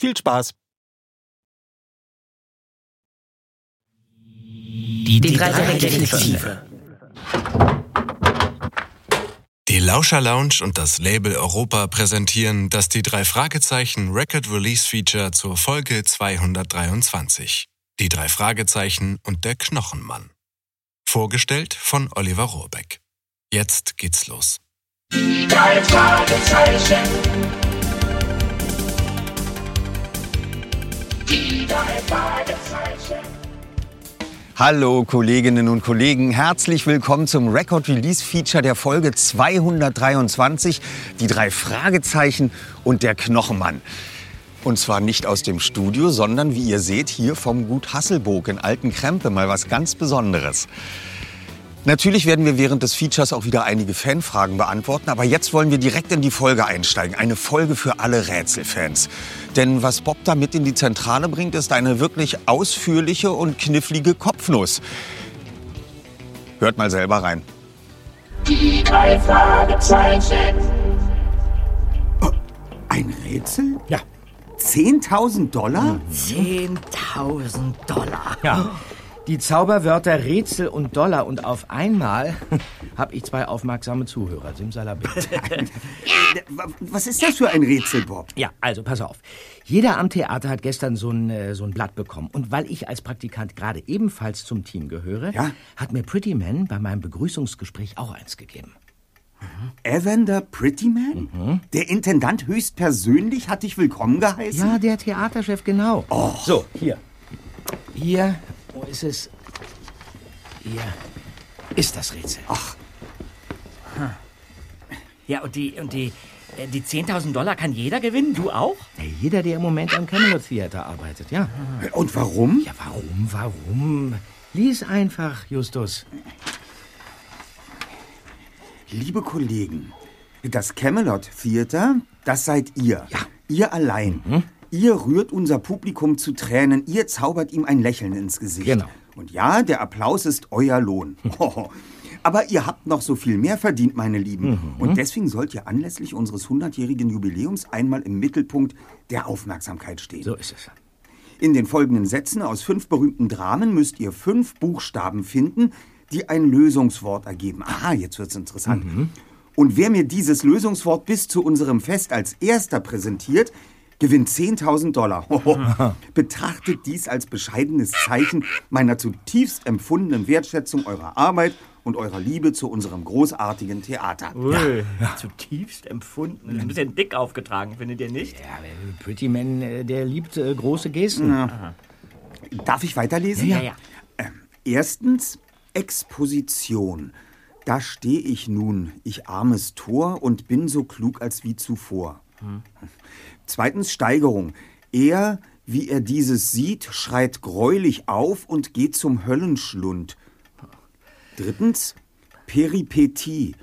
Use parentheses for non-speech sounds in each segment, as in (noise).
Viel Spaß! Die, die drei Detektive. Die Lauscher Lounge und das Label Europa präsentieren das die drei Fragezeichen Record Release Feature zur Folge 223. Die drei Fragezeichen und der Knochenmann. Vorgestellt von Oliver Rohrbeck. Jetzt geht's los. Die drei Fragezeichen. Die drei Fragezeichen. Hallo Kolleginnen und Kollegen, herzlich willkommen zum Record Release Feature der Folge 223, die drei Fragezeichen und der Knochenmann. Und zwar nicht aus dem Studio, sondern wie ihr seht, hier vom Gut Hasselburg in Alten Krempe, mal was ganz Besonderes. Natürlich werden wir während des Features auch wieder einige Fanfragen beantworten, aber jetzt wollen wir direkt in die Folge einsteigen. Eine Folge für alle Rätselfans. Denn was Bob da mit in die Zentrale bringt, ist eine wirklich ausführliche und knifflige Kopfnuss. Hört mal selber rein. Die drei Fragezeichen. Ein Rätsel? Ja. 10.000 Dollar? 10.000 Dollar. Ja. Die Zauberwörter Rätsel und Dollar und auf einmal (laughs) habe ich zwei aufmerksame Zuhörer. Simsalabim. (laughs) Was ist das für ein Rätsel, Bob? Ja, also pass auf. Jeder am Theater hat gestern so ein, äh, so ein Blatt bekommen. Und weil ich als Praktikant gerade ebenfalls zum Team gehöre, Ja? hat mir Pretty Man bei meinem Begrüßungsgespräch auch eins gegeben. Evander Prettyman? Der Intendant höchstpersönlich hat dich willkommen geheißen? Ja, der Theaterchef, genau. So, hier. Hier, wo ist es? Hier ist das Rätsel. Ach, Ja, und die, und die, äh, die 10.000 Dollar kann jeder gewinnen? Du auch? Ja, jeder, der im Moment am Camelot Theater arbeitet, ja. und warum? Ja, warum, warum? Lies einfach, Justus. Liebe Kollegen, das Camelot Theater, das seid ihr. Ja. Ihr allein. Ihr rührt unser Publikum zu Tränen, ihr zaubert ihm ein Lächeln ins Gesicht. Genau. Und ja, der Applaus ist euer Lohn. (laughs) Aber ihr habt noch so viel mehr verdient, meine Lieben. Und deswegen sollt ihr anlässlich unseres 100-jährigen Jubiläums einmal im Mittelpunkt der Aufmerksamkeit stehen. So ist es. In den folgenden Sätzen aus fünf berühmten Dramen müsst ihr fünf Buchstaben finden, die ein Lösungswort ergeben. Aha, jetzt wird's interessant. Und wer mir dieses Lösungswort bis zu unserem Fest als erster präsentiert, gewinnt 10.000 Dollar. Hoho. (laughs) Betrachtet dies als bescheidenes Zeichen meiner zutiefst empfundenen Wertschätzung eurer Arbeit und eurer Liebe zu unserem großartigen Theater. Zutiefst empfunden. Das ist ein bisschen dick aufgetragen, findet ihr nicht? Ja, äh, Pretty Man, äh, der liebt äh, große Gesten. Darf ich weiterlesen? Ja, ja. Erstens Exposition. Da stehe ich nun, ich armes Tor, und bin so klug als wie zuvor. Zweitens Steigerung. Er, wie er dieses sieht, schreit greulich auf und geht zum Höllenschlund. Drittens Peripetie.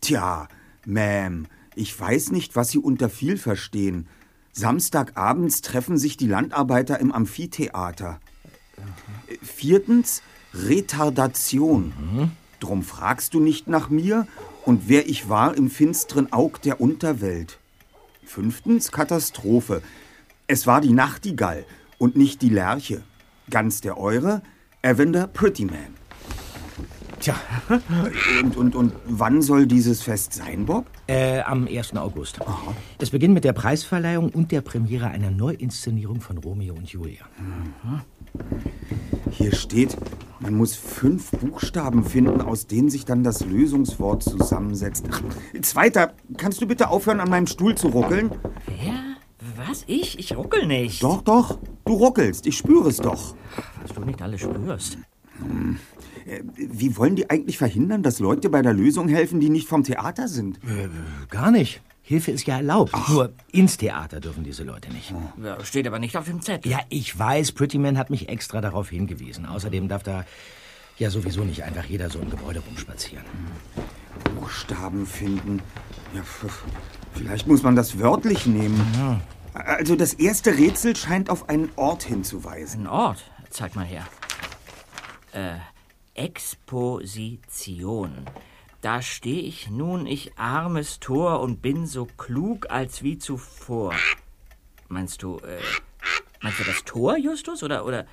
Tja, Ma'am, ich weiß nicht, was Sie unter viel verstehen. Samstagabends treffen sich die Landarbeiter im Amphitheater. Viertens Retardation. Drum fragst du nicht nach mir und wer ich war im finsteren Aug der Unterwelt. Fünftens Katastrophe. Es war die Nachtigall und nicht die Lerche. Ganz der Eure, Evander Prettyman. Tja, Und, und, und wann soll dieses Fest sein, Bob? äh, am 1. August. Es beginnt mit der Preisverleihung und der Premiere einer Neuinszenierung von Romeo und Julia. Hier steht, man muss fünf Buchstaben finden, aus denen sich dann das Lösungswort zusammensetzt. Ach, Zweiter, kannst du bitte aufhören, an meinem Stuhl zu ruckeln? Wer? Was? Ich? Ich ruckel nicht. Doch, doch, du ruckelst, ich spüre es doch. Was du nicht alles spürst. Äh, Wie wollen die eigentlich verhindern, dass Leute bei der Lösung helfen, die nicht vom Theater sind? Gar nicht. Hilfe ist ja erlaubt. Nur ins Theater dürfen diese Leute nicht. Ja, steht aber nicht auf dem Zettel. Ja, ich weiß, Prettyman hat mich extra darauf hingewiesen. Außerdem darf da ja sowieso nicht einfach jeder so im Gebäude rumspazieren. Buchstaben finden. Ja, vielleicht muss man das wörtlich nehmen. Also das erste Rätsel scheint auf einen Ort hinzuweisen. Ein Ort. Zeig mal her. Äh, Exposition. Da stehe ich nun, ich armes Tor, und bin so klug als wie zuvor. Meinst du, äh, meinst du das Tor, Justus? Oder, oder,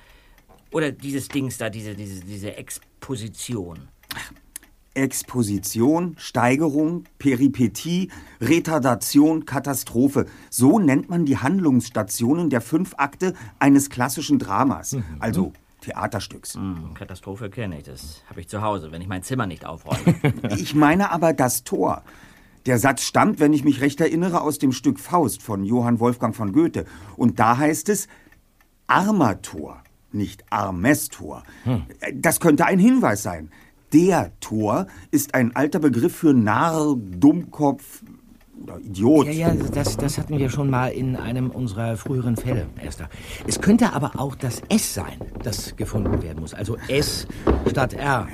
oder dieses Dings da, diese, diese, diese Exposition? Exposition, Steigerung, Peripetie, Retardation, Katastrophe. So nennt man die Handlungsstationen der fünf Akte eines klassischen Dramas, also Theaterstücks. Hm, Katastrophe kenne ich, das habe ich zu Hause, wenn ich mein Zimmer nicht aufräume. (laughs) Ich meine aber das Tor. Der Satz stammt, wenn ich mich recht erinnere, aus dem Stück Faust von Johann Wolfgang von Goethe. Und da heißt es Armator, nicht Armestor. Das könnte ein Hinweis sein. Der Tor ist ein alter Begriff für Narr, Dummkopf oder Idiot. Ja, ja, das, das hatten wir schon mal in einem unserer früheren Fälle, Erster. Es könnte aber auch das S sein, das gefunden werden muss. Also S statt R.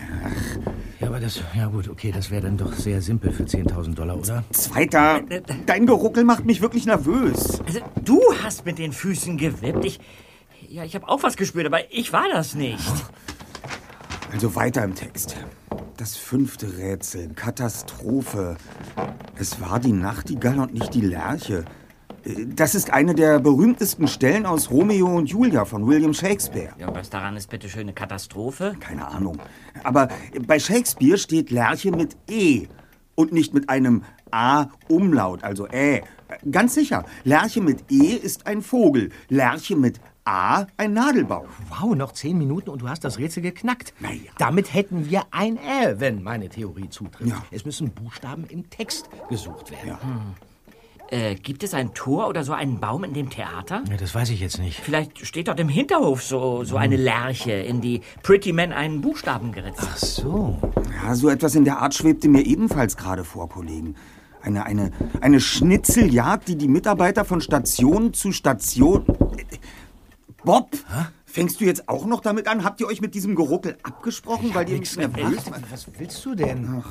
Ja, aber das, ja gut, okay, das wäre dann doch sehr simpel für 10.000 Dollar, oder? Zweiter, dein Geruckel macht mich wirklich nervös. Also, du hast mit den Füßen gewippt. Ich, ja, ich habe auch was gespürt, aber ich war das nicht. Also weiter im Text. Das fünfte Rätsel, Katastrophe. Es war die Nachtigall und nicht die Lerche. Das ist eine der berühmtesten Stellen aus Romeo und Julia von William Shakespeare. Ja, und was daran ist bitte schön eine Katastrophe? Keine Ahnung. Aber bei Shakespeare steht Lerche mit E und nicht mit einem A-Umlaut, also Ä. Ganz sicher, Lerche mit E ist ein Vogel, Lerche mit A ein Nadelbaum. Wow, noch zehn Minuten und du hast das Rätsel geknackt. Na ja. Damit hätten wir ein Ä, wenn meine Theorie zutrifft. Ja. Es müssen Buchstaben im Text gesucht werden. Ja. Äh, gibt es ein Tor oder so einen Baum in dem Theater? Ja, das weiß ich jetzt nicht. Vielleicht steht dort im Hinterhof so, so eine Lerche, in die Pretty Man einen Buchstaben geritzt hat. Ach so. Ja, so etwas in der Art schwebte mir ebenfalls gerade vor, Kollegen. Eine, eine, eine Schnitzeljagd, die die Mitarbeiter von Station zu Station... Bob, fängst du jetzt auch noch damit an? Habt ihr euch mit diesem Geruckel abgesprochen, weil ihr mich nervös macht? Was willst du denn?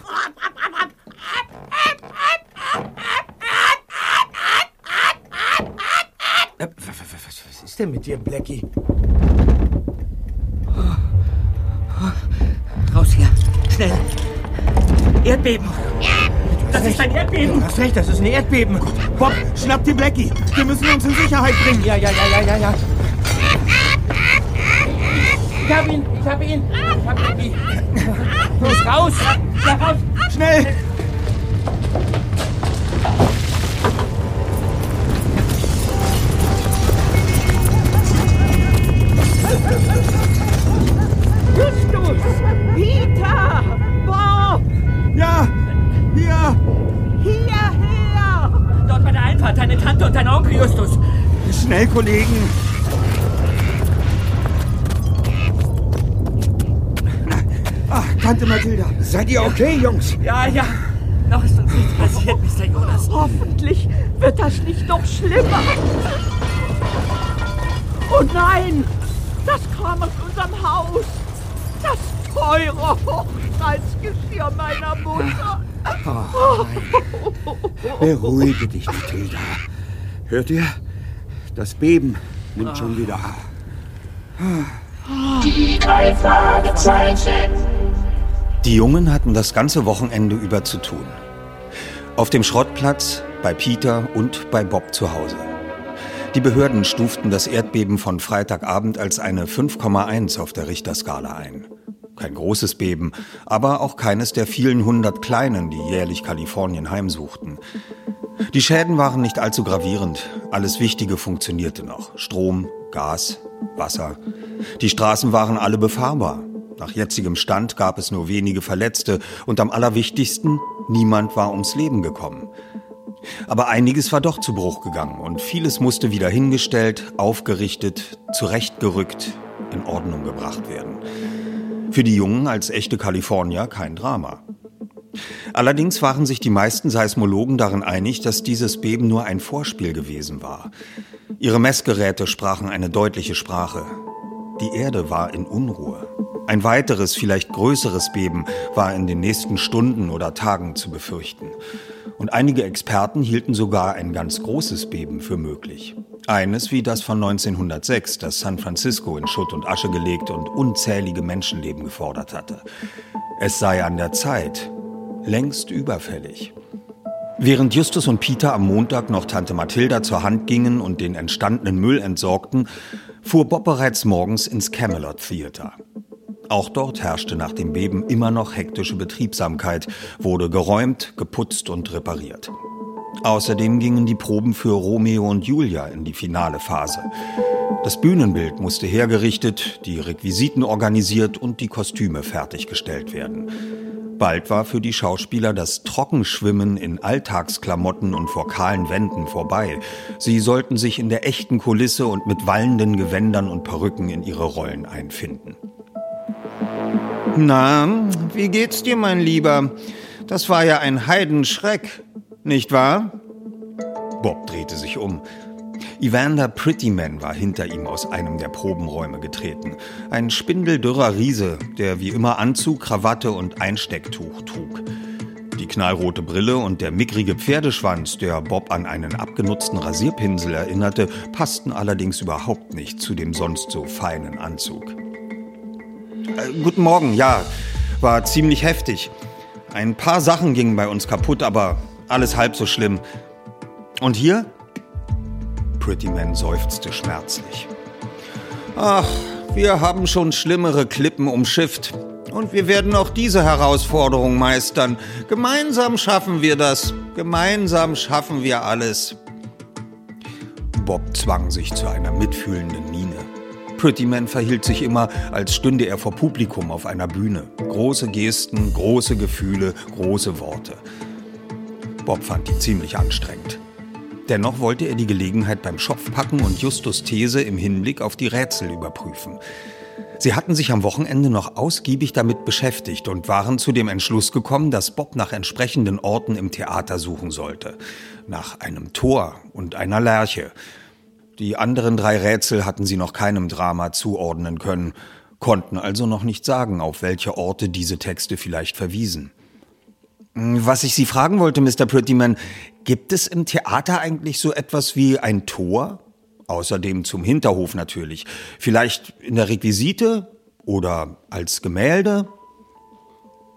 Äh, wa- wa- Was, was ist denn mit dir, Blackie? Raus hier, schnell. Erdbeben. Das ist ein Erdbeben. Du hast recht, das ist ein Erdbeben. Bob, schnapp die Blackie. Wir müssen uns in Sicherheit bringen. Ja, ja, ja, ja, ja, ja. Ich hab ihn, ich hab ihn. Ich hab Blackie. Los, raus. Ja, raus. Schnell! Justus! Peter! Bob! Ja, hier! Hierher! Dort bei der Einfahrt, deine Tante und dein Onkel Justus. Schnell, Kollegen! Tante Mathilda, seid ihr okay, Jungs? Ja, ja. Noch ist uns nichts passiert, Mr. Jonas. Hoffentlich wird das nicht noch schlimmer. Oh nein, das kam aus unserem Haus. Das teure Hochzeitsgeschirr meiner Mutter. Beruhige dich, Mathilda. Hört ihr? Das Beben nimmt schon wieder ab. Die drei Fragezeichen. Die Jungen hatten das ganze Wochenende über zu tun. Auf dem Schrottplatz, bei Peter und bei Bob zu Hause. Die Behörden stuften das Erdbeben von Freitagabend als eine 5,1 auf der Richterskala ein. Kein großes Beben, aber auch keines der vielen hundert kleinen, die jährlich Kalifornien heimsuchten. Die Schäden waren nicht allzu gravierend. Alles Wichtige funktionierte noch. Strom, Gas, Wasser. Die Straßen waren alle befahrbar. Nach jetzigem Stand gab es nur wenige Verletzte und am allerwichtigsten, niemand war ums Leben gekommen. Aber einiges war doch zu Bruch gegangen und vieles musste wieder hingestellt, aufgerichtet, zurechtgerückt, in Ordnung gebracht werden. Für die Jungen als echte Kalifornier kein Drama. Allerdings waren sich die meisten Seismologen darin einig, dass dieses Beben nur ein Vorspiel gewesen war. Ihre Messgeräte sprachen eine deutliche Sprache. Die Erde war in Unruhe. Ein weiteres, vielleicht größeres Beben war in den nächsten Stunden oder Tagen zu befürchten. Und einige Experten hielten sogar ein ganz großes Beben für möglich. Eines wie das von 1906, das San Francisco in Schutt und Asche gelegt und unzählige Menschenleben gefordert hatte. Es sei an der Zeit, längst überfällig. Während Justus und Peter am Montag noch Tante Mathilda zur Hand gingen und den entstandenen Müll entsorgten, fuhr Bob bereits morgens ins Camelot Theater. Auch dort herrschte nach dem Beben immer noch hektische Betriebsamkeit, wurde geräumt, geputzt und repariert. Außerdem gingen die Proben für Romeo und Julia in die finale Phase. Das Bühnenbild musste hergerichtet, die Requisiten organisiert und die Kostüme fertiggestellt werden. Bald war für die Schauspieler das Trockenschwimmen in Alltagsklamotten und vor kahlen Wänden vorbei. Sie sollten sich in der echten Kulisse und mit wallenden Gewändern und Perücken in ihre Rollen einfinden. Na, wie geht's dir, mein Lieber? Das war ja ein Heidenschreck, nicht wahr? Bob drehte sich um. Evander Prettyman war hinter ihm aus einem der Probenräume getreten. Ein spindeldürrer Riese, der wie immer Anzug, Krawatte und Einstecktuch trug. Die knallrote Brille und der mickrige Pferdeschwanz, der Bob an einen abgenutzten Rasierpinsel erinnerte, passten allerdings überhaupt nicht zu dem sonst so feinen Anzug. Äh, guten Morgen, ja, war ziemlich heftig. Ein paar Sachen gingen bei uns kaputt, aber alles halb so schlimm. Und hier? Prettyman seufzte schmerzlich. Ach, wir haben schon schlimmere Klippen umschifft. Und wir werden auch diese Herausforderung meistern. Gemeinsam schaffen wir das. Gemeinsam schaffen wir alles. Bob zwang sich zu einer mitfühlenden Miene. Prettyman verhielt sich immer, als stünde er vor Publikum auf einer Bühne. Große Gesten, große Gefühle, große Worte. Bob fand die ziemlich anstrengend. Dennoch wollte er die Gelegenheit beim Schopf packen und Justus These im Hinblick auf die Rätsel überprüfen. Sie hatten sich am Wochenende noch ausgiebig damit beschäftigt und waren zu dem Entschluss gekommen, dass Bob nach entsprechenden Orten im Theater suchen sollte. Nach einem Tor und einer Lerche. Die anderen drei Rätsel hatten sie noch keinem Drama zuordnen können, konnten also noch nicht sagen, auf welche Orte diese Texte vielleicht verwiesen. Was ich Sie fragen wollte, Mr. Prettyman, gibt es im Theater eigentlich so etwas wie ein Tor? Außerdem zum Hinterhof natürlich. Vielleicht in der Requisite oder als Gemälde?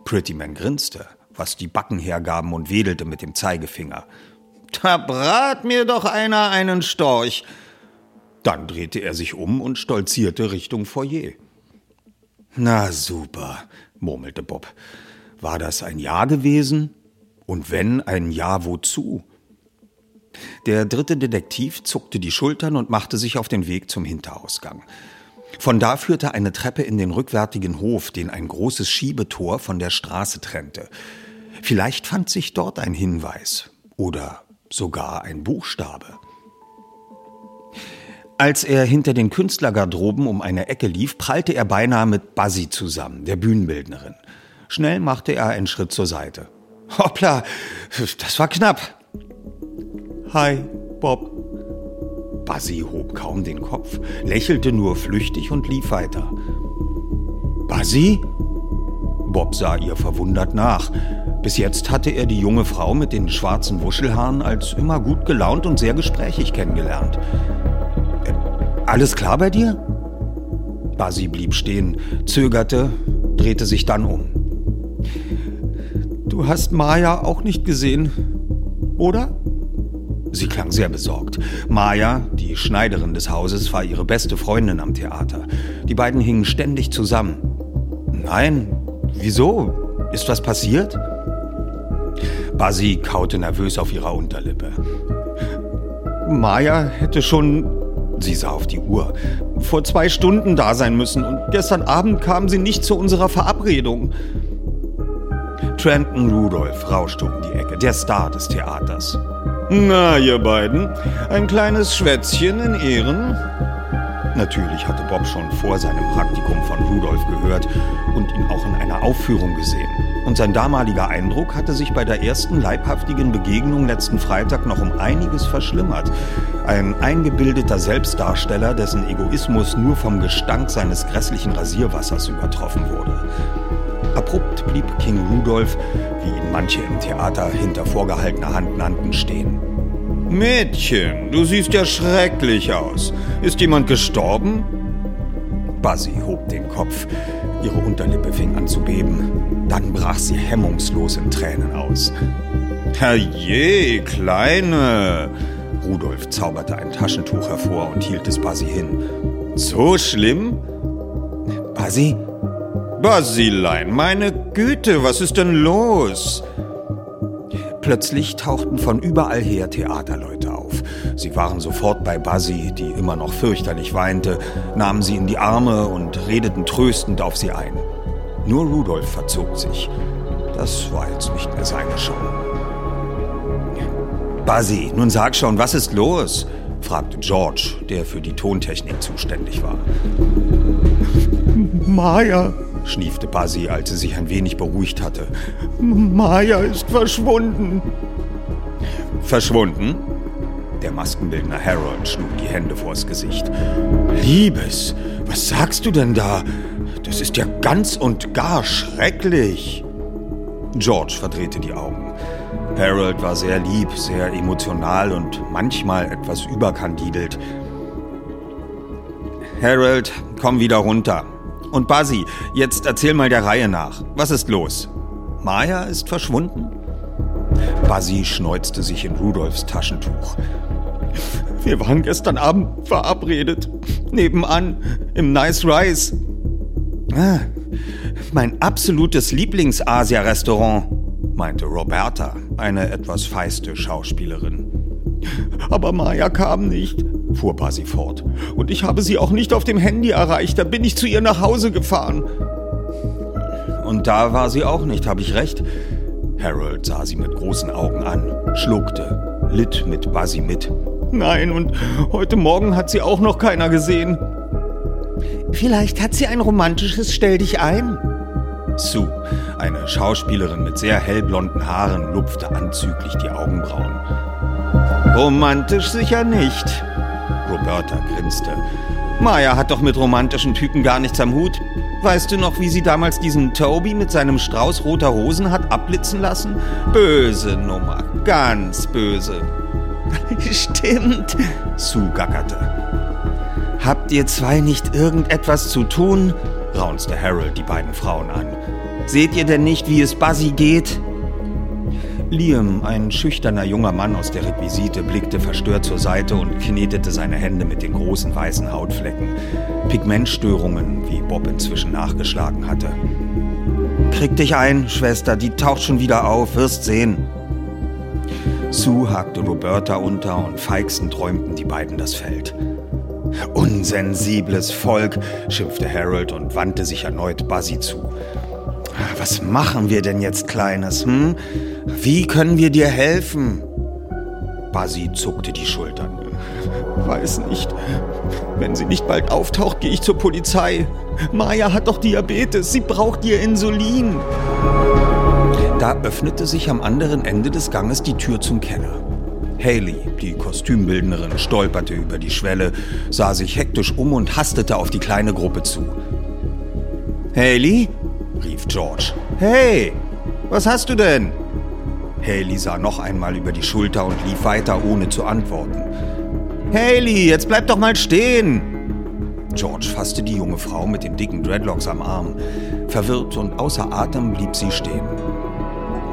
Prettyman grinste, was die Backen hergaben und wedelte mit dem Zeigefinger. Da brat mir doch einer einen Storch. Dann drehte er sich um und stolzierte Richtung Foyer. Na super, murmelte Bob. War das ein Ja gewesen? Und wenn, ein Ja wozu? Der dritte Detektiv zuckte die Schultern und machte sich auf den Weg zum Hinterausgang. Von da führte eine Treppe in den rückwärtigen Hof, den ein großes Schiebetor von der Straße trennte. Vielleicht fand sich dort ein Hinweis oder sogar ein Buchstabe. Als er hinter den Künstlergarderoben um eine Ecke lief, prallte er beinahe mit Buzzy zusammen, der Bühnenbildnerin. Schnell machte er einen Schritt zur Seite. Hoppla, das war knapp. Hi, Bob. Buzzy hob kaum den Kopf, lächelte nur flüchtig und lief weiter. Buzzy? Bob sah ihr verwundert nach. Bis jetzt hatte er die junge Frau mit den schwarzen Wuschelhaaren als immer gut gelaunt und sehr gesprächig kennengelernt. Alles klar bei dir? Buzzy blieb stehen, zögerte, drehte sich dann um. Du hast Maya auch nicht gesehen, oder? Sie klang sehr besorgt. Maya, die Schneiderin des Hauses, war ihre beste Freundin am Theater. Die beiden hingen ständig zusammen. Nein, wieso? Ist was passiert? Basi kaute nervös auf ihrer Unterlippe. Maya hätte schon, sie sah auf die Uhr, vor zwei Stunden da sein müssen und gestern Abend kam sie nicht zu unserer Verabredung. Trenton Rudolph rauschte um die Ecke, der Star des Theaters. Na, ihr beiden, ein kleines Schwätzchen in Ehren? Natürlich hatte Bob schon vor seinem Praktikum von Rudolf gehört und ihn auch in einer Aufführung gesehen. Und sein damaliger Eindruck hatte sich bei der ersten leibhaftigen Begegnung letzten Freitag noch um einiges verschlimmert. Ein eingebildeter Selbstdarsteller, dessen Egoismus nur vom Gestank seines grässlichen Rasierwassers übertroffen wurde. Abrupt blieb King Rudolph, wie ihn manche im Theater hinter vorgehaltener Hand nannten, stehen. Mädchen, du siehst ja schrecklich aus. Ist jemand gestorben? Buzzy hob den Kopf. Ihre Unterlippe fing an zu beben. Dann brach sie hemmungslos in Tränen aus. Herrje, Kleine! Rudolf zauberte ein Taschentuch hervor und hielt es Buzzy hin. So schlimm? Buzzy, Basilein, meine Güte, was ist denn los? Plötzlich tauchten von überall her Theaterleute. Sie waren sofort bei Basi, die immer noch fürchterlich weinte, nahmen sie in die Arme und redeten tröstend auf sie ein. Nur Rudolf verzog sich. Das war jetzt nicht mehr seine Show. Basi, nun sag schon, was ist los? fragte George, der für die Tontechnik zuständig war. Maya, schniefte Basi, als sie sich ein wenig beruhigt hatte. Maya ist verschwunden. Verschwunden? Der Maskenbildner Harold schlug die Hände vors Gesicht. Liebes, was sagst du denn da? Das ist ja ganz und gar schrecklich. George verdrehte die Augen. Harold war sehr lieb, sehr emotional und manchmal etwas überkandidelt. Harold, komm wieder runter, und Basi, jetzt erzähl mal der Reihe nach. Was ist los? Maya ist verschwunden? Basi schneuzte sich in Rudolfs Taschentuch. Wir waren gestern Abend verabredet. Nebenan, im Nice Rice. Ah, mein absolutes Lieblings-Asia-Restaurant, meinte Roberta, eine etwas feiste Schauspielerin. Aber Maya kam nicht, fuhr Basi fort. Und ich habe sie auch nicht auf dem Handy erreicht, da bin ich zu ihr nach Hause gefahren. Und da war sie auch nicht, habe ich recht? Harold sah sie mit großen Augen an, schluckte, litt mit Basi mit. Nein, und heute Morgen hat sie auch noch keiner gesehen. Vielleicht hat sie ein romantisches Stell dich ein. Sue, eine Schauspielerin mit sehr hellblonden Haaren, lupfte anzüglich die Augenbrauen. Romantisch sicher nicht. Roberta grinste. Maya hat doch mit romantischen Typen gar nichts am Hut. Weißt du noch, wie sie damals diesen Toby mit seinem Strauß roter Rosen hat abblitzen lassen? Böse Nummer, ganz böse. (laughs) Stimmt, Sue gackerte. Habt ihr zwei nicht irgendetwas zu tun? raunzte Harold die beiden Frauen an. Seht ihr denn nicht, wie es Buzzy geht? Liam, ein schüchterner junger Mann aus der Requisite, blickte verstört zur Seite und knetete seine Hände mit den großen weißen Hautflecken. Pigmentstörungen, wie Bob inzwischen nachgeschlagen hatte. Krieg dich ein, Schwester, die taucht schon wieder auf, wirst sehen. Sue hakte Roberta unter und feixend träumten die beiden das Feld. Unsensibles Volk, schimpfte Harold und wandte sich erneut Buzzy zu. Was machen wir denn jetzt, Kleines, hm? Wie können wir dir helfen? Basi zuckte die Schultern. Weiß nicht. Wenn sie nicht bald auftaucht, gehe ich zur Polizei. Maya hat doch Diabetes. Sie braucht ihr Insulin. Da öffnete sich am anderen Ende des Ganges die Tür zum Keller. Haley, die Kostümbildnerin, stolperte über die Schwelle, sah sich hektisch um und hastete auf die kleine Gruppe zu. Haley? Rief George. Hey, was hast du denn? Haley sah noch einmal über die Schulter und lief weiter, ohne zu antworten. Haley, jetzt bleib doch mal stehen! George fasste die junge Frau mit den dicken Dreadlocks am Arm. Verwirrt und außer Atem blieb sie stehen.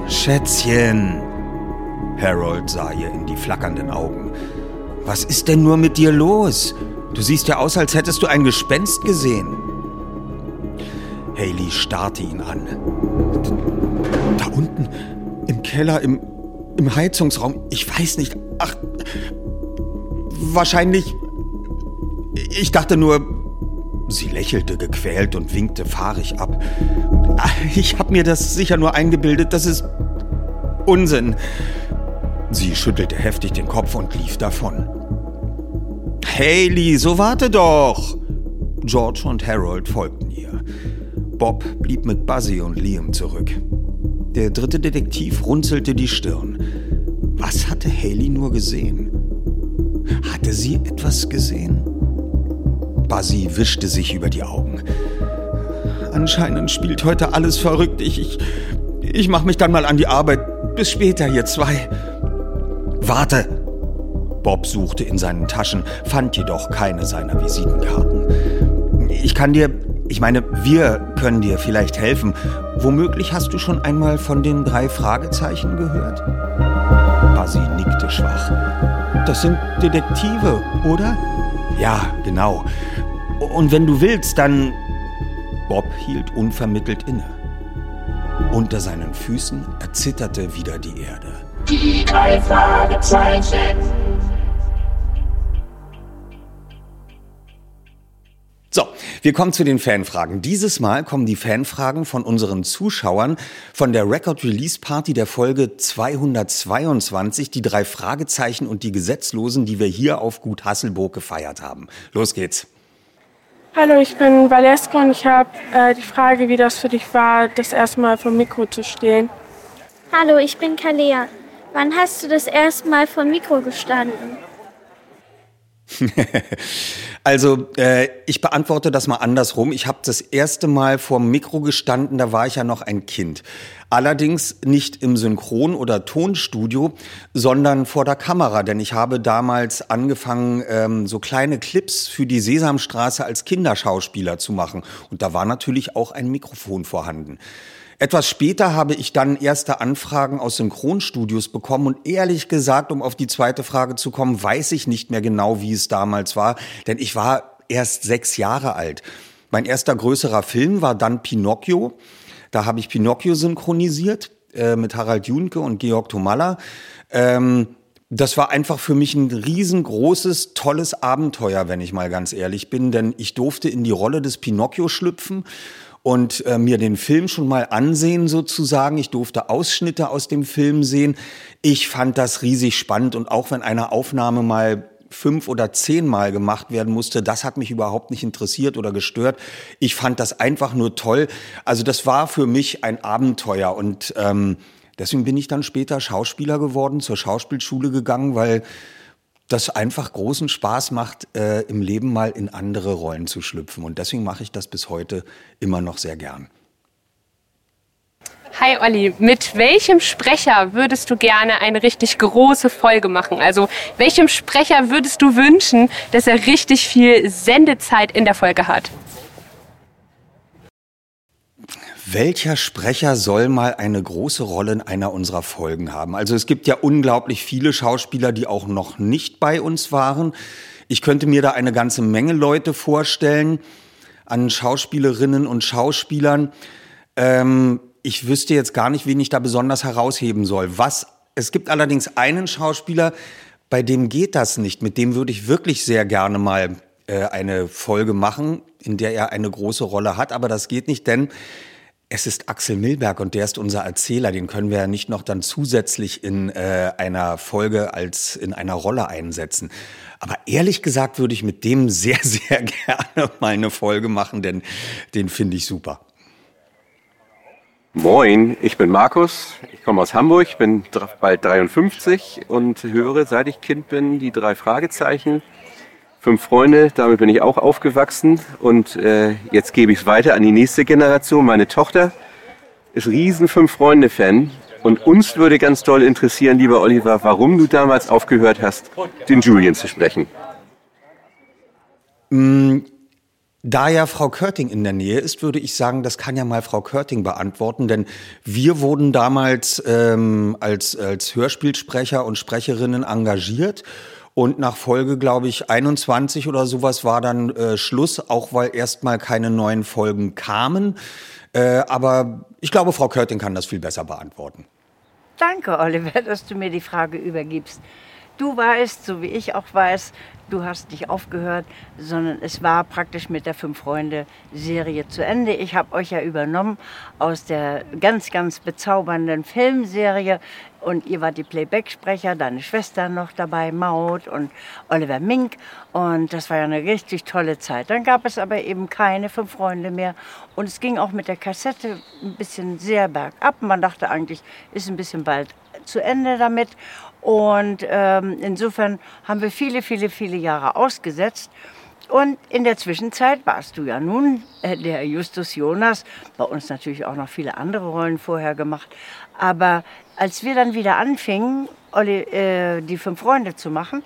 Schätzchen! Harold sah ihr in die flackernden Augen. Was ist denn nur mit dir los? Du siehst ja aus, als hättest du ein Gespenst gesehen. Haley starrte ihn an. Da unten, im Keller, im, im Heizungsraum, ich weiß nicht. Ach, wahrscheinlich. Ich dachte nur. Sie lächelte gequält und winkte fahrig ab. Ich hab mir das sicher nur eingebildet, das ist Unsinn. Sie schüttelte heftig den Kopf und lief davon. Haley, so warte doch! George und Harold folgten. Bob blieb mit Buzzy und Liam zurück. Der dritte Detektiv runzelte die Stirn. Was hatte Haley nur gesehen? Hatte sie etwas gesehen? Buzzy wischte sich über die Augen. Anscheinend spielt heute alles verrückt. Ich, ich, ich mach mich dann mal an die Arbeit. Bis später, ihr zwei. Warte! Bob suchte in seinen Taschen, fand jedoch keine seiner Visitenkarten. Ich kann dir, ich meine, wir können dir vielleicht helfen. Womöglich hast du schon einmal von den drei Fragezeichen gehört? Basi nickte schwach. Das sind Detektive, oder? Ja, genau. Und wenn du willst, dann... Bob hielt unvermittelt inne. Unter seinen Füßen erzitterte wieder die Erde. Die drei Fragezeichen. Wir kommen zu den Fanfragen. Dieses Mal kommen die Fanfragen von unseren Zuschauern von der Record Release Party der Folge 222, die drei Fragezeichen und die Gesetzlosen, die wir hier auf Gut Hasselburg gefeiert haben. Los geht's. Hallo, ich bin Valeska und ich habe äh, die Frage, wie das für dich war, das erste Mal vor dem Mikro zu stehen. Hallo, ich bin Kalea. Wann hast du das erste Mal vor dem Mikro gestanden? (laughs) also, äh, ich beantworte das mal andersrum. Ich habe das erste Mal vor dem Mikro gestanden, da war ich ja noch ein Kind. Allerdings nicht im Synchron- oder Tonstudio, sondern vor der Kamera, denn ich habe damals angefangen, ähm, so kleine Clips für die Sesamstraße als Kinderschauspieler zu machen. Und da war natürlich auch ein Mikrofon vorhanden. Etwas später habe ich dann erste Anfragen aus Synchronstudios bekommen und ehrlich gesagt, um auf die zweite Frage zu kommen, weiß ich nicht mehr genau, wie es damals war, denn ich war erst sechs Jahre alt. Mein erster größerer Film war dann Pinocchio. Da habe ich Pinocchio synchronisiert äh, mit Harald Junke und Georg Tomalla. Ähm, das war einfach für mich ein riesengroßes, tolles Abenteuer, wenn ich mal ganz ehrlich bin, denn ich durfte in die Rolle des Pinocchio schlüpfen und äh, mir den Film schon mal ansehen sozusagen. Ich durfte Ausschnitte aus dem Film sehen. Ich fand das riesig spannend und auch wenn eine Aufnahme mal fünf oder zehnmal gemacht werden musste, das hat mich überhaupt nicht interessiert oder gestört. Ich fand das einfach nur toll. Also das war für mich ein Abenteuer und ähm, deswegen bin ich dann später Schauspieler geworden, zur Schauspielschule gegangen, weil das einfach großen Spaß macht, äh, im Leben mal in andere Rollen zu schlüpfen. Und deswegen mache ich das bis heute immer noch sehr gern. Hi Olli, mit welchem Sprecher würdest du gerne eine richtig große Folge machen? Also welchem Sprecher würdest du wünschen, dass er richtig viel Sendezeit in der Folge hat? Welcher Sprecher soll mal eine große Rolle in einer unserer Folgen haben? Also es gibt ja unglaublich viele Schauspieler, die auch noch nicht bei uns waren. Ich könnte mir da eine ganze Menge Leute vorstellen an Schauspielerinnen und Schauspielern. Ähm, ich wüsste jetzt gar nicht, wen ich da besonders herausheben soll. Was? Es gibt allerdings einen Schauspieler, bei dem geht das nicht. Mit dem würde ich wirklich sehr gerne mal äh, eine Folge machen, in der er eine große Rolle hat. Aber das geht nicht, denn Es ist Axel Milberg und der ist unser Erzähler. Den können wir ja nicht noch dann zusätzlich in äh, einer Folge als in einer Rolle einsetzen. Aber ehrlich gesagt würde ich mit dem (laughs) sehr, sehr gerne mal eine Folge machen, denn den finde ich super. Moin, ich bin Markus, ich komme aus Hamburg, bin bald 53 und höre, seit ich Kind bin, die drei Fragezeichen. Fünf Freunde, damit bin ich auch aufgewachsen und äh, jetzt gebe ich es weiter an die nächste Generation. Meine Tochter ist riesen Fünf Freunde-Fan und uns würde ganz toll interessieren, lieber Oliver, warum du damals aufgehört hast, den Julian zu sprechen. Mm, Da ja Frau Körting in der Nähe ist, würde ich sagen, das kann ja mal Frau Körting beantworten, denn wir wurden damals ähm, als, als Hörspielsprecher und Sprecherinnen engagiert. Und nach Folge, glaube ich, 21 oder sowas war dann äh, Schluss, auch weil erstmal keine neuen Folgen kamen. Äh, aber ich glaube, Frau Körting kann das viel besser beantworten. Danke, Oliver, dass du mir die Frage übergibst. Du weißt, so wie ich auch weiß, du hast nicht aufgehört, sondern es war praktisch mit der Fünf-Freunde-Serie zu Ende. Ich habe euch ja übernommen aus der ganz, ganz bezaubernden Filmserie und ihr wart die Playback-Sprecher, deine Schwester noch dabei, Maud und Oliver Mink und das war ja eine richtig tolle Zeit. Dann gab es aber eben keine Fünf Freunde mehr und es ging auch mit der Kassette ein bisschen sehr bergab. Man dachte eigentlich, ist ein bisschen bald zu Ende damit. Und ähm, insofern haben wir viele, viele, viele Jahre ausgesetzt. Und in der Zwischenzeit warst du ja nun äh, der Justus Jonas, bei uns natürlich auch noch viele andere Rollen vorher gemacht. Aber als wir dann wieder anfingen, Olli, äh, die fünf Freunde zu machen,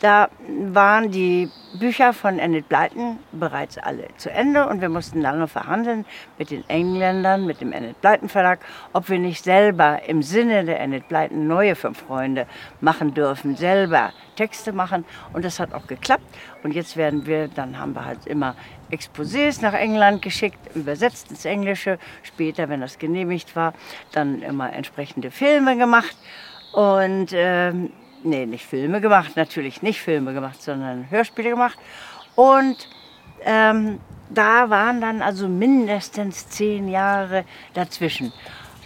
da waren die Bücher von Enid Blyton bereits alle zu Ende und wir mussten lange verhandeln mit den Engländern, mit dem Enid Blyton Verlag, ob wir nicht selber im Sinne der Enid Blyton neue Fünf Freunde machen dürfen, selber Texte machen. Und das hat auch geklappt. Und jetzt werden wir, dann haben wir halt immer Exposés nach England geschickt, übersetzt ins Englische, später, wenn das genehmigt war, dann immer entsprechende Filme gemacht. Und ähm, nee, nicht Filme gemacht, natürlich nicht Filme gemacht, sondern Hörspiele gemacht. Und ähm, da waren dann also mindestens zehn Jahre dazwischen.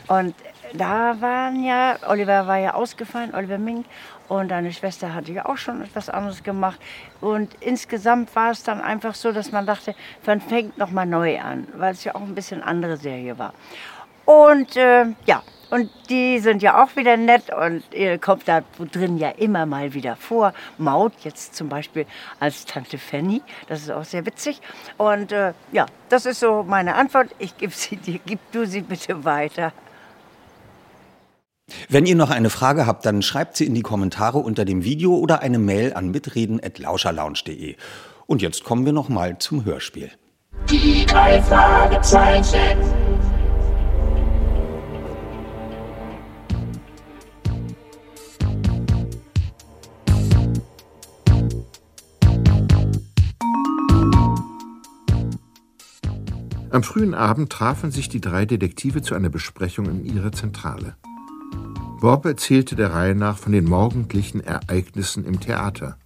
Und da waren ja, Oliver war ja ausgefallen, Oliver Mink, und deine Schwester hatte ja auch schon etwas anderes gemacht. Und insgesamt war es dann einfach so, dass man dachte, man fängt nochmal neu an, weil es ja auch ein bisschen andere Serie war. Und äh, ja, und die sind ja auch wieder nett und ihr kommt da drin ja immer mal wieder vor. Maud jetzt zum Beispiel als Tante Fanny, das ist auch sehr witzig. Und äh, ja, das ist so meine Antwort. Ich gebe sie dir, gib du sie bitte weiter. Wenn ihr noch eine Frage habt, dann schreibt sie in die Kommentare unter dem Video oder eine Mail an mitreden.lauscherlounge.de. Und jetzt kommen wir noch mal zum Hörspiel. Die drei Fragezeichen. Am frühen Abend trafen sich die drei Detektive zu einer Besprechung in ihrer Zentrale. Bob erzählte der Reihe nach von den morgendlichen Ereignissen im Theater,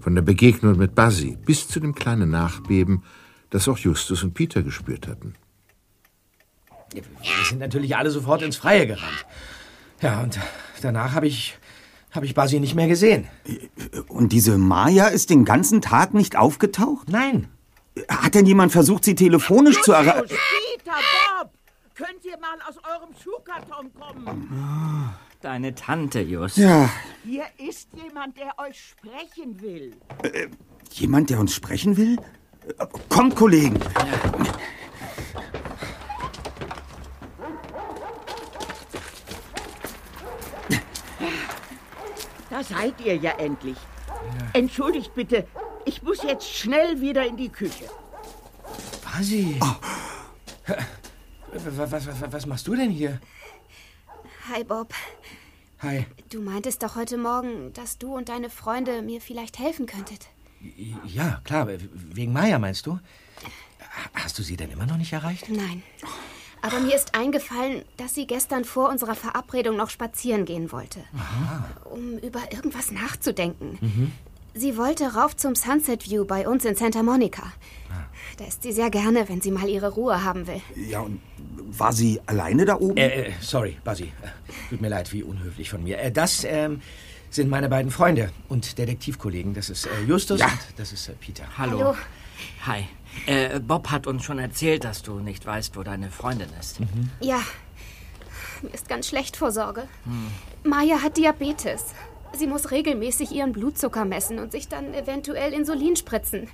von der Begegnung mit Buzzy bis zu dem kleinen Nachbeben, das auch Justus und Peter gespürt hatten. Wir sind natürlich alle sofort ins Freie gerannt. Ja, und danach habe ich, habe ich Basi nicht mehr gesehen. Und diese Maya ist den ganzen Tag nicht aufgetaucht? Nein. Hat denn jemand versucht, sie telefonisch zu erreichen? Peter, Bob, könnt ihr mal aus eurem Schuhkarton kommen? Deine Tante, Just. Ja, Hier ist jemand, der euch sprechen will. jemand, der uns sprechen will? Äh, Kommt, Kollegen. Da seid ihr ja endlich. Entschuldigt bitte, ich muss jetzt schnell wieder in die Küche. Basi. Was, was, was, was machst du denn hier? Hi Bob. Hi. Du meintest doch heute Morgen, dass du und deine Freunde mir vielleicht helfen könntet. Ja, klar, wegen Maya meinst du? Hast du sie denn immer noch nicht erreicht? Nein. Aber mir ist eingefallen, dass sie gestern vor unserer Verabredung noch spazieren gehen wollte, um über irgendwas nachzudenken. Mhm. Sie wollte rauf zum Sunset View bei uns in Santa Monica. Da ist sie sehr gerne, wenn sie mal ihre Ruhe haben will. Ja, und war sie alleine da oben? Äh, äh, sorry, Basi. Äh, Tut mir leid, wie unhöflich von mir. Äh, das ähm, sind meine beiden Freunde und Detektivkollegen. Das ist äh, Justus Ja. und das ist äh, Peter. Hallo. Hi. Äh, Bob hat uns schon erzählt, dass du nicht weißt, wo deine Freundin ist. Ja, mir ist ganz schlecht vor Sorge. Maya hat Diabetes. Sie muss regelmäßig ihren Blutzucker messen und sich dann eventuell Insulin spritzen.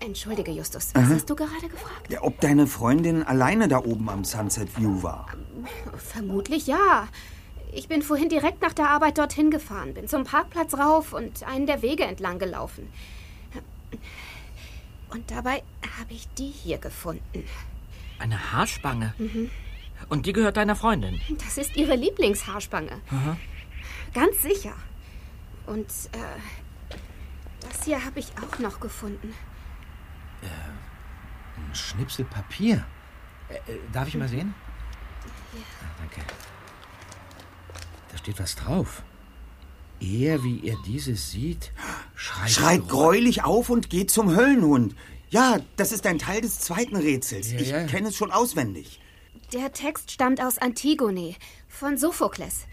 Entschuldige, Justus, was Aha. hast du gerade gefragt? Ja, ob deine Freundin alleine da oben am Sunset View war? Vermutlich ja. Ich bin vorhin direkt nach der Arbeit dorthin gefahren, bin zum Parkplatz rauf und einen der Wege entlang gelaufen. Und dabei habe ich die hier gefunden. Eine Haarspange. Mhm. Und die gehört deiner Freundin. Das ist ihre Lieblingshaarspange. Aha. Ganz sicher. Und äh, das hier habe ich auch noch gefunden. Ein Schnipsel Papier. Äh, äh, darf ich mal sehen? Ah, danke. Da steht was drauf. Er, wie er dieses sieht, schreit, Schreit gräulich auf und geht zum Höllenhund. Ja, das ist ein Teil des zweiten Rätsels. Ja, ich ja. kenne es schon auswendig. Der Text stammt aus Antigone von Sophokles.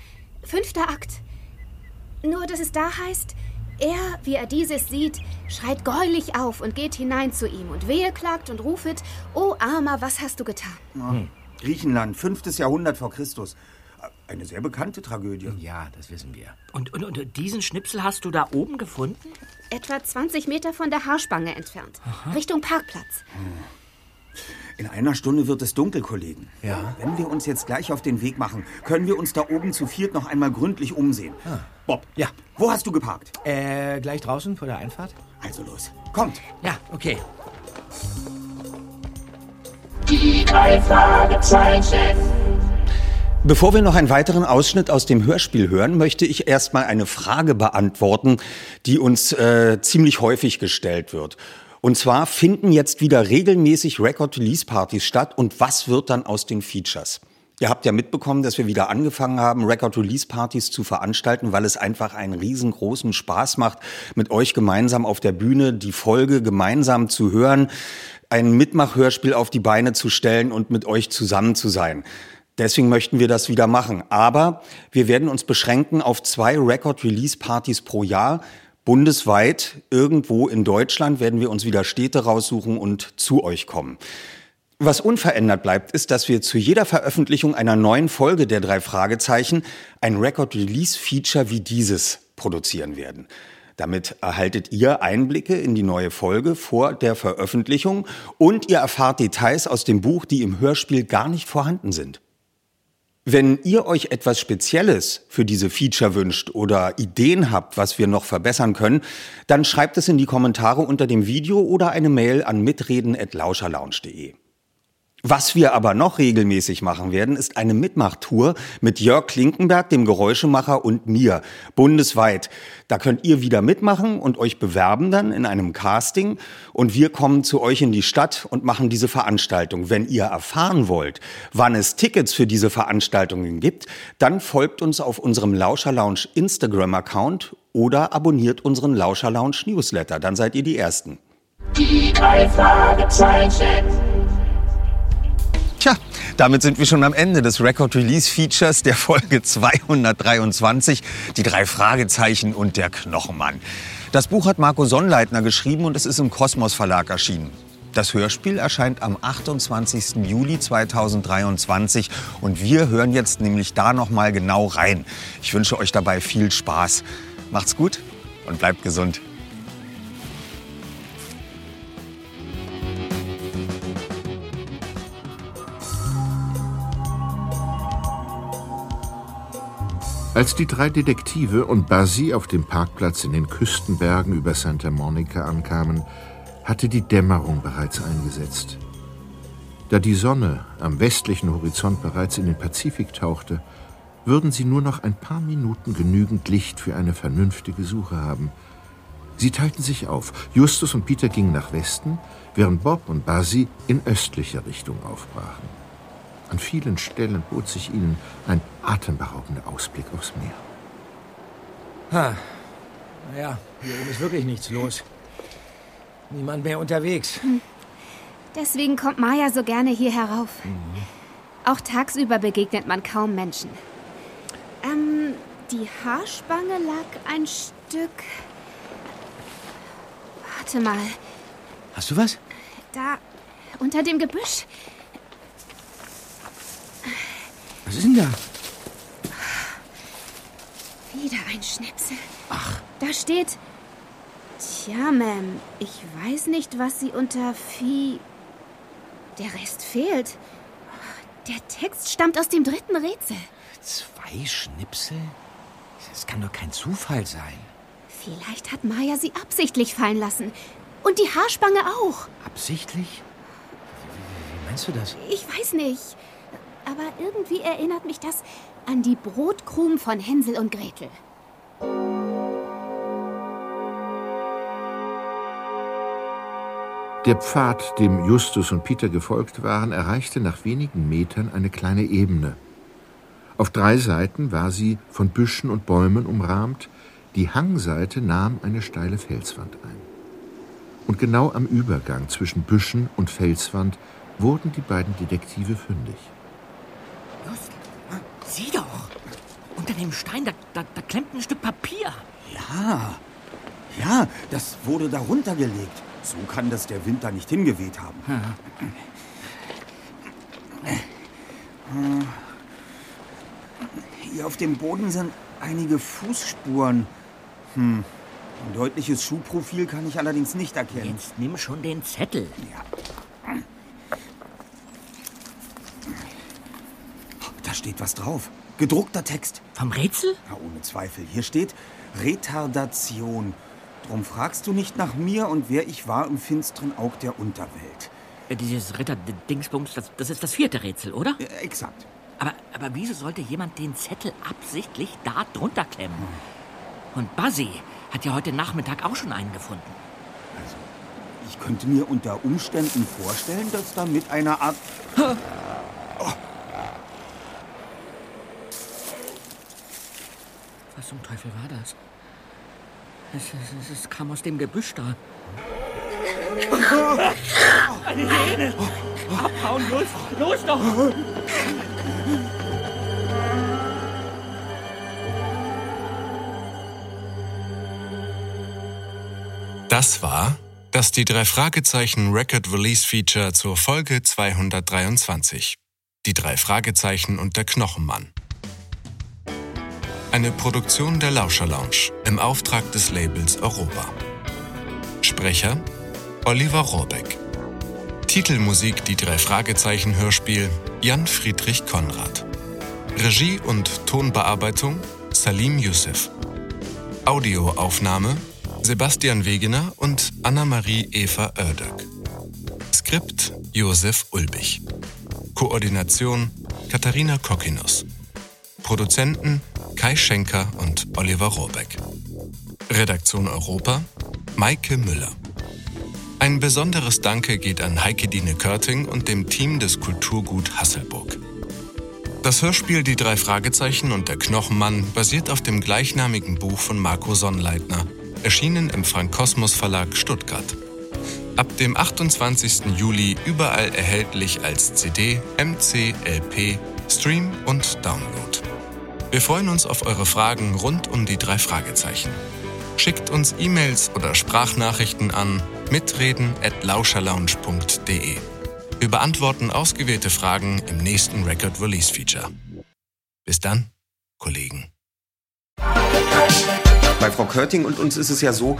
Fünfter Akt. Nur, dass es da heißt, er, wie er dieses sieht, schreit greulich auf und geht hinein zu ihm und wehe klagt und rufet, O Armer, was hast du getan? Ja. Griechenland, 5. Jahrhundert vor Christus. Eine sehr bekannte Tragödie. Ja, das wissen wir. Und, und, und diesen Schnipsel hast du da oben gefunden? Etwa 20 Meter von der Haarspange entfernt. Richtung Parkplatz. In einer Stunde wird es dunkel, Kollegen. Ja. Wenn wir uns jetzt gleich auf den Weg machen, können wir uns da oben zu viert noch einmal gründlich umsehen. Bob, Ja. wo hast du geparkt? Äh, gleich draußen vor der Einfahrt? Also los, kommt. Ja, okay. Die drei Fragezeichen. Bevor wir noch einen weiteren Ausschnitt aus dem Hörspiel hören, möchte ich erstmal eine Frage beantworten, die uns äh, ziemlich häufig gestellt wird. Und zwar finden jetzt wieder regelmäßig Record-Release-Partys statt und was wird dann aus den Features? Ihr habt ja mitbekommen, dass wir wieder angefangen haben, Record-Release-Partys zu veranstalten, weil es einfach einen riesengroßen Spaß macht, mit euch gemeinsam auf der Bühne die Folge gemeinsam zu hören, ein Mitmachhörspiel auf die Beine zu stellen und mit euch zusammen zu sein. Deswegen möchten wir das wieder machen. Aber wir werden uns beschränken auf zwei Record-Release-Partys pro Jahr. Bundesweit, irgendwo in Deutschland werden wir uns wieder Städte raussuchen und zu euch kommen. Was unverändert bleibt, ist, dass wir zu jeder Veröffentlichung einer neuen Folge der drei Fragezeichen ein Record-Release-Feature wie dieses produzieren werden. Damit erhaltet ihr Einblicke in die neue Folge vor der Veröffentlichung und ihr erfahrt Details aus dem Buch, die im Hörspiel gar nicht vorhanden sind. Wenn ihr euch etwas Spezielles für diese Feature wünscht oder Ideen habt, was wir noch verbessern können, dann schreibt es in die Kommentare unter dem Video oder eine Mail an mitreden.lauscherlounge.de. Was wir aber noch regelmäßig machen werden, ist eine Mitmachtour mit Jörg Klinkenberg, dem Geräuschemacher und mir, bundesweit. Da könnt ihr wieder mitmachen und euch bewerben dann in einem Casting und wir kommen zu euch in die Stadt und machen diese Veranstaltung. Wenn ihr erfahren wollt, wann es Tickets für diese Veranstaltungen gibt, dann folgt uns auf unserem Lauscher Lounge Instagram-Account oder abonniert unseren Lauscher Lounge Newsletter, dann seid ihr die Ersten. Die drei Fragezeichen. Damit sind wir schon am Ende des Record Release Features der Folge 223, die drei Fragezeichen und der Knochenmann. Das Buch hat Marco Sonnleitner geschrieben und es ist im Kosmos Verlag erschienen. Das Hörspiel erscheint am 28. Juli 2023 und wir hören jetzt nämlich da noch mal genau rein. Ich wünsche euch dabei viel Spaß. Macht's gut und bleibt gesund. Als die drei Detektive und Basi auf dem Parkplatz in den Küstenbergen über Santa Monica ankamen, hatte die Dämmerung bereits eingesetzt. Da die Sonne am westlichen Horizont bereits in den Pazifik tauchte, würden sie nur noch ein paar Minuten genügend Licht für eine vernünftige Suche haben. Sie teilten sich auf. Justus und Peter gingen nach Westen, während Bob und Basi in östlicher Richtung aufbrachen. An vielen Stellen bot sich ihnen ein atemberaubender Ausblick aufs Meer. Ha. Naja, hier oben ist wirklich nichts los. Niemand mehr unterwegs. Deswegen kommt Maya so gerne hier herauf. Auch tagsüber begegnet man kaum Menschen. Ähm, die Haarspange lag ein Stück. Warte mal, Hast du was? da unter dem Gebüsch. Was ist denn da? Wieder ein Schnipsel. Ach. Da steht. Tja, Ma'am, ich weiß nicht, was Sie unter Vieh. Der Rest fehlt. Der Text stammt aus dem dritten Rätsel. Zwei Schnipsel? Das kann doch kein Zufall sein. Vielleicht hat Maya sie absichtlich fallen lassen. Und die Haarspange auch. Absichtlich? Wie meinst du das? Ich weiß nicht. Aber irgendwie erinnert mich das an die Brotkrumen von Hänsel und Gretel. Der Pfad, dem Justus und Peter gefolgt waren, erreichte nach wenigen Metern eine kleine Ebene. Auf drei Seiten war sie von Büschen und Bäumen umrahmt, die Hangseite nahm eine steile Felswand ein. Und genau am Übergang zwischen Büschen und Felswand wurden die beiden Detektive fündig. Sieh doch. Unter dem Stein, da, da, da klemmt ein Stück Papier. Ja, ja, das wurde darunter gelegt. So kann das der Wind da nicht hingeweht haben. Hier auf dem Boden sind einige Fußspuren. Hm. Ein deutliches Schuhprofil kann ich allerdings nicht erkennen. Jetzt nimm schon den Zettel. Da steht was drauf. Gedruckter Text. Vom Rätsel? Ja, ohne Zweifel. Hier steht Retardation. Drum fragst du nicht nach mir und wer ich war im finsteren Aug der Unterwelt. Dieses Ritter-Dingsbums, das, das ist das vierte Rätsel, oder? Äh, exakt. Aber, aber wieso sollte jemand den Zettel absichtlich da drunter klemmen? Und Buzzy hat ja heute Nachmittag auch schon einen gefunden. Ich könnte mir unter Umständen vorstellen, dass da mit einer Art... Was zum Teufel war das? Es, es, es, es kam aus dem Gebüsch da. Eine Hyäne! Abhauen, los! Los doch! Das war das die drei Fragezeichen Record Release Feature zur Folge 223. Die drei Fragezeichen und der Knochenmann. Eine Produktion der Lauscher Lounge im Auftrag des Labels Europa. Sprecher Oliver Rohrbeck. Titelmusik Die drei Fragezeichen Hörspiel Jan Friedrich Konrad. Regie und Tonbearbeitung Salim Youssef. Audioaufnahme Sebastian Wegener und Anna-Marie Eva Oerdöck. Skript Josef Ulbich. Koordination Katharina Kokinos. Produzenten Kai Schenker und Oliver Rohrbeck. Redaktion Europa Maike Müller. Ein besonderes Danke geht an Heike Dine Körting und dem Team des Kulturgut Hasselburg. Das Hörspiel Die drei Fragezeichen und der Knochenmann basiert auf dem gleichnamigen Buch von Marco Sonnleitner, erschienen im Frank Kosmos Verlag Stuttgart. Ab dem 28. Juli überall erhältlich als CD, MC, LP, Stream und Download. Wir freuen uns auf eure Fragen rund um die drei Fragezeichen. Schickt uns E-Mails oder Sprachnachrichten an mitreden@lauscherlounge.de. Wir beantworten ausgewählte Fragen im nächsten Record Release Feature. Bis dann, Kollegen. Bei Frau Körting und uns ist es ja so,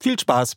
Viel Spaß!